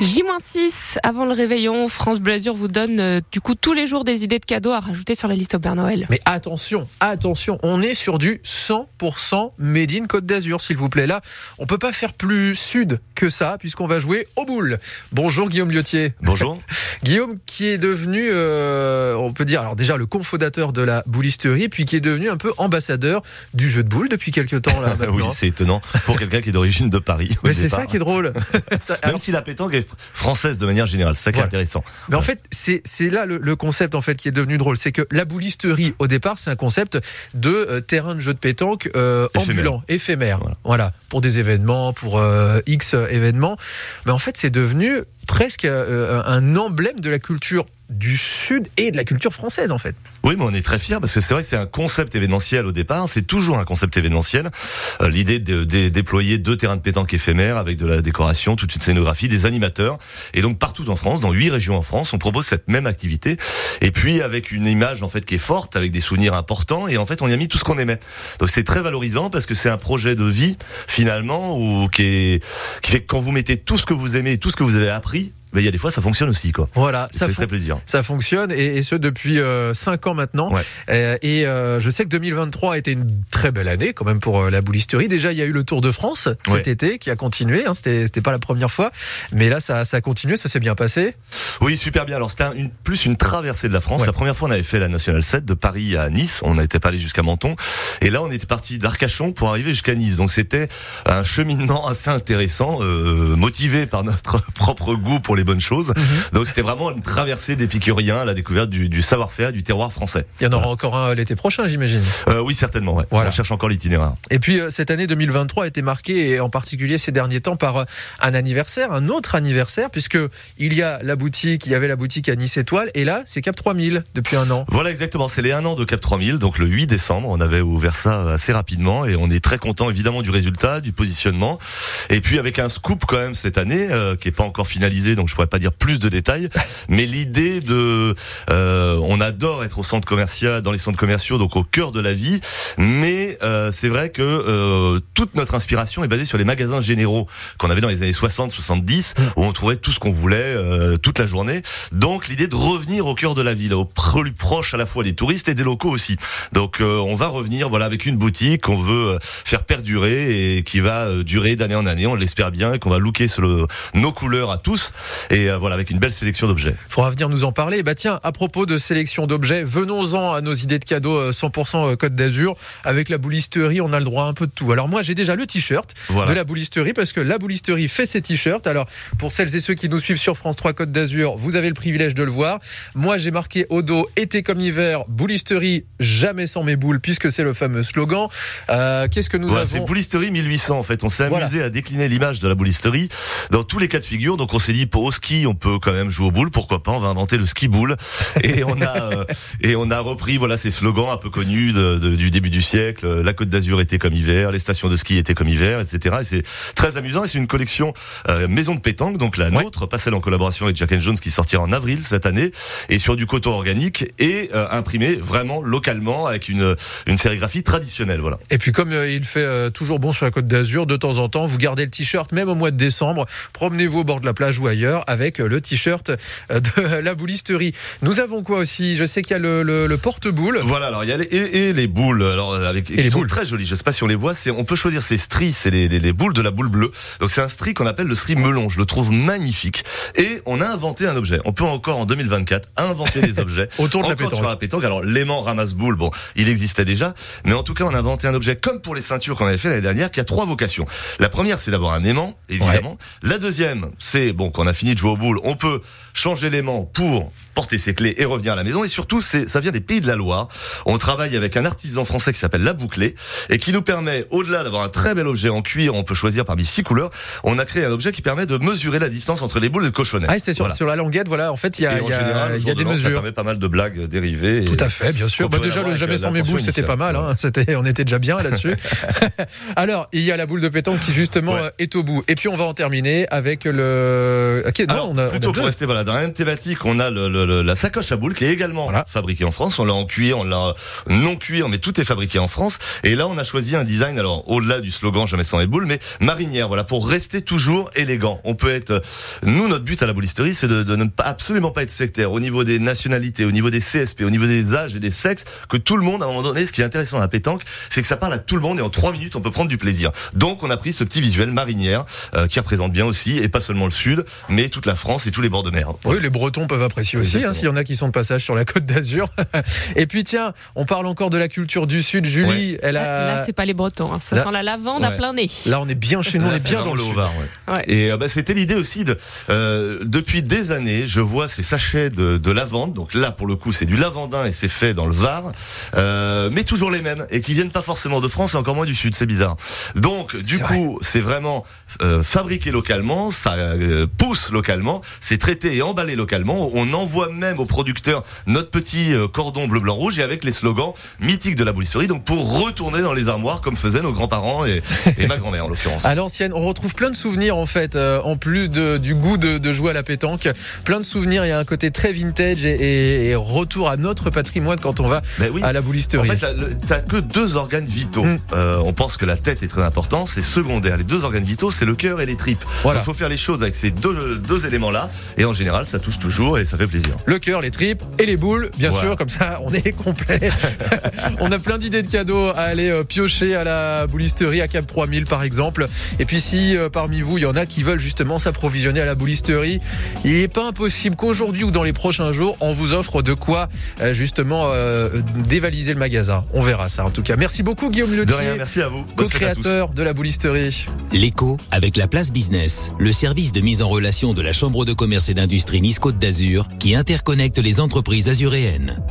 J-6 avant le réveillon, France Bleu Azur vous donne euh, du coup tous les jours des idées de cadeaux à rajouter sur la liste au Père Noël. Mais attention, attention, on est sur du 100% Made in Côte d'Azur, s'il vous plaît. Là, on peut pas faire plus sud que ça, puisqu'on va jouer au boule. Bonjour Guillaume Liotier. Bonjour. Guillaume qui est devenu, euh, on peut dire, alors déjà le cofondateur de la boulisterie, puis qui est devenu un peu ambassadeur du jeu de boules depuis quelques temps là. oui, c'est étonnant pour quelqu'un qui est d'origine de Paris. Mais c'est ça qui est drôle. Ça- Même alors, si la pétanque est française de manière générale, c'est ça qui est Voilà. intéressant. Mais en fait, c'est là le, le concept en fait qui est devenu drôle, c'est que la boulisterie au départ, c'est un concept de euh, terrain de jeu de pétanque euh, Éphémère. ambulant, éphémère. Voilà. Voilà. pour des événements, pour euh, X événements. Mais en fait, c'est devenu presque un emblème de la culture du sud et de la culture française en fait. Oui, mais on est très fiers parce que c'est vrai que c'est un concept événementiel au départ. C'est toujours un concept événementiel. Euh, L'idée de, déployer deux terrains de pétanque éphémères avec de la décoration, toute une scénographie, des animateurs. Et donc partout en France, dans huit régions en France, on propose cette même activité. Et puis avec une image en fait qui est forte, avec des souvenirs importants. Et en fait, on y a mis tout ce qu'on aimait. Donc c'est très valorisant parce que c'est un projet de vie finalement ou qui est qui fait que quand vous mettez tout ce que vous aimez, tout ce que vous avez appris, ben, il y a des fois ça fonctionne aussi quoi. Voilà, Ça fait très plaisir. ça fonctionne et, et ce depuis 5 ans maintenant. Ouais. Euh, et euh, je sais que 2023 a été une très belle année quand même pour euh, la boulisterie. Déjà, il y a eu le Tour de France cet Ouais. été qui a continué. Hein, C'était c'était pas la première fois, mais là ça, ça a continué, ça s'est bien passé. Oui, super bien. Alors c'était un- une, plus une traversée de la France. Ouais. La première fois, on avait fait la Nationale 7 de Paris à Nice. On n'était pas allé jusqu'à Menton. Et là, on était parti d'Arcachon pour arriver jusqu'à Nice. Donc c'était un cheminement assez intéressant, euh, motivé par notre propre goût pour les bonnes choses. Mhm. Donc c'était vraiment une traversée d'épicuriens à la découverte du, du savoir-faire, du terroir français. Il y en aura encore un l'été prochain, j'imagine. Euh, oui, certainement. Ouais. Voilà. On cherche encore l'itinéraire. Et puis euh, cette année 2023 a été marquée, et en particulier ces derniers temps, par euh, un anniversaire, un autre anniversaire, puisque il y a la boutique, il y avait la boutique à Nice Étoile, et là c'est Cap 3000 depuis un an. Voilà exactement, c'est les 1 an de Cap 3000, donc le 8 décembre, on avait ouvert ça assez rapidement et on est très content évidemment du résultat, du positionnement. Et puis avec un scoop quand même cette année euh, qui est pas encore finalisé, donc je pourrais pas dire plus de détails, mais l'idée de euh, on adore être au centre commercial, dans les centres commerciaux, donc au cœur de la vie, mais euh, c'est vrai que euh, toute notre inspiration est basée sur les magasins généraux qu'on avait dans les années 60, 70 où on trouvait tout ce qu'on voulait euh, toute la journée. Donc l'idée de revenir au cœur de la ville, au plus proche à la fois des touristes et des locaux aussi. Donc euh, on va revenir voilà avec une boutique qu'on veut euh, faire perdurer et qui va durer d'année en année, on l'espère bien et qu'on va looker sur le- nos couleurs à tous et euh, voilà avec une belle sélection d'objets. faudra venir nous en parler. Bah tiens, à propos de sélection d'objets, venons-en à nos idées de cadeaux euh, 100% Côte d'Azur. Avec la boulisterie, on a le droit à un peu de tout. Alors moi, j'ai déjà le t-shirt Voilà. de la boulisterie parce que la boulisterie fait ses t-shirts. Alors pour celles et ceux qui nous suivent sur France 3 Côte d'Azur, vous avez le privilège de le voir. Moi, j'ai marqué au dos été comme hiver, boulisterie jamais sans mes boules puisque c'est le fameux slogan. Euh, Qu'est-ce que nous Voilà, c'est avons boulisterie 1800 en fait. On s'est Voilà. amusé à décliner l'image de la boulisterie dans tous les cas de figure. Donc on s'est dit pour au ski on peut quand même jouer aux boules, pourquoi pas On va inventer le ski boule et on a euh, et on a repris voilà ces slogans un peu connus de- de- du début du siècle. Euh, La Côte d'Azur était comme hiver, les stations de ski étaient comme hiver, etc. Et c'est très amusant et c'est une collection euh, maison de pétanque donc la Ouais. nôtre, pas celle en collaboration avec Jack and Jones qui sortira en avril cette année et sur du coton organique et euh, imprimé vraiment localement avec une une sérigraphie traditionnelle. Voilà. Et puis comme il fait toujours bon sur la Côte d'Azur, de temps en temps, vous gardez le t-shirt, même au mois de décembre, promenez-vous au bord de la plage ou ailleurs avec le t-shirt euh, de la boulisterie. Nous avons quoi aussi? Je sais qu'il y a le, le- le porte-boule. Voilà, alors il y a les, et, et les boules, alors euh, avec, qui les sont boules. très jolies. Je sais pas si on les voit. C'est, on peut choisir ces stries, c'est les, les, les boules de la boule bleue. Donc c'est un strie qu'on appelle le strie melon. Je le trouve magnifique. Et on a inventé un objet. On peut encore en 2024 inventer des objets Autour de la pétanque. sur la pétanque. Alors l'aimant ramasse boule, bon, il existait déjà, mais en tout cas on a inventé un objet comme pour les ceintures qu'on avait fait l'année dernière, qui a trois vocations. La première, c'est d'avoir un aimant, évidemment. La deuxième, c'est bon, qu'on a fini de jouer aux boules, on peut changer l'aimant pour porter ses clés et revenir à la maison. Et surtout, c'est, ça vient des pays de la Loire. On travaille avec un artisan français qui s'appelle La Bouclée et qui nous permet, au-delà d'avoir un très bel objet en cuir, on peut choisir parmi six couleurs, on a créé un objet qui permet de mesurer la distance entre les boules et le cochonnet. Ah, c'est sur, Voilà. sur la languette, voilà, en fait, il y a, y a- général, de des l'an, Ça mesures. permet pas mal de blagues dérivées. Tout à fait, bien sûr. Bah, déjà, le jamais sans mes boules, c'était pas mal. Hein. C'était, on était déjà bien là-dessus. Alors, il y a la boule de pétanque qui justement Ouais. est au bout. Et puis, on va en terminer avec le. Ok, non, Alors, on a, on a plutôt pour rester voilà dans la même thématique, on a le, le- le- la sacoche à boules qui est également Voilà. fabriquée fabriqué en France. On l'a en cuir, on l'a non cuir, mais tout est fabriqué en France. Et là, on a choisi un design, alors au-delà du slogan jamais sans les boules, mais marinière, voilà, pour rester toujours élégant. On peut être, nous, notre but à la boulisterie, c'est de, de, ne pas absolument pas être sectaire au niveau des nationalités, au niveau des CSP, au niveau des âges et des sexes, que tout le monde, à un moment donné, ce qui est intéressant à la pétanque, c'est que ça parle à tout le monde et en trois minutes, on peut prendre du plaisir. Donc, on a pris ce petit visuel marinière euh, qui représente bien aussi, et pas seulement le sud, mais toute la France et tous les bords de mer. Oui, les Bretons peuvent apprécier aussi, hein, s'il y en a qui sont de passage sur la côte d'Azur. et puis, tiens, on parle encore de la culture du sud. Julie, elle a. Là, c'est pas les Bretons, hein. ça Là- sent la lavande à plein nez. Là, on est bien chez nous, on est bien dans le sud. Haut-Var, ouais. Ouais. Et euh, bah, c'était l'idée aussi de euh, depuis des années, je vois ces sachets de, de lavande. Donc là, pour le coup, c'est du lavandin et c'est fait dans le Var, euh, mais toujours les mêmes et qui viennent pas forcément de France et encore moins du Sud. C'est bizarre. Donc du C'est coup, c'est vraiment euh, fabriqué localement, ça euh, pousse localement, c'est traité et emballé localement. On envoie même aux producteurs notre petit euh, cordon bleu, blanc, rouge et avec les slogans mythiques de la boulisserie. Donc pour retourner dans les armoires comme faisaient nos grands-parents et, et ma grand-mère en l'occurrence. À l'ancienne, on retrouve plein de souvenirs en fait, euh, en plus de, du goût de, de jouer à la pétanque. Plein de souvenirs, il y a un côté très vintage et, et- et retour à notre patrimoine quand on va Ben oui. à la En boulisterie. fait, là, le- t'as que deux organes vitaux. Mm. Euh, on pense que la tête est très important, c'est secondaire. Les deux organes vitaux, c'est le cœur et les tripes. Voilà. Il faut faire les choses avec ces deux, deux éléments-là, et en général, ça touche toujours et ça fait plaisir. Le cœur, les tripes et les boules, bien Voilà. sûr, comme ça on est complet. on a plein d'idées de cadeaux à aller euh, piocher à la boulisterie à Cap 3000 par exemple. Et puis si euh, parmi vous il y en a qui veulent justement s'approvisionner à la boulisterie, il n'est pas impossible qu'aujourd'hui ou dans les prochains jours on vous offre de quoi euh, justement euh, dévaliser le magasin. On verra ça en tout cas. Merci beaucoup Guillaume De rien, merci à vous. Co-créateur de la boulisterie. L'écho avec la place business, le service de mise en relation de la Chambre de commerce et d'industrie Nice Côte d'Azur qui interconnecte les entreprises azuréennes.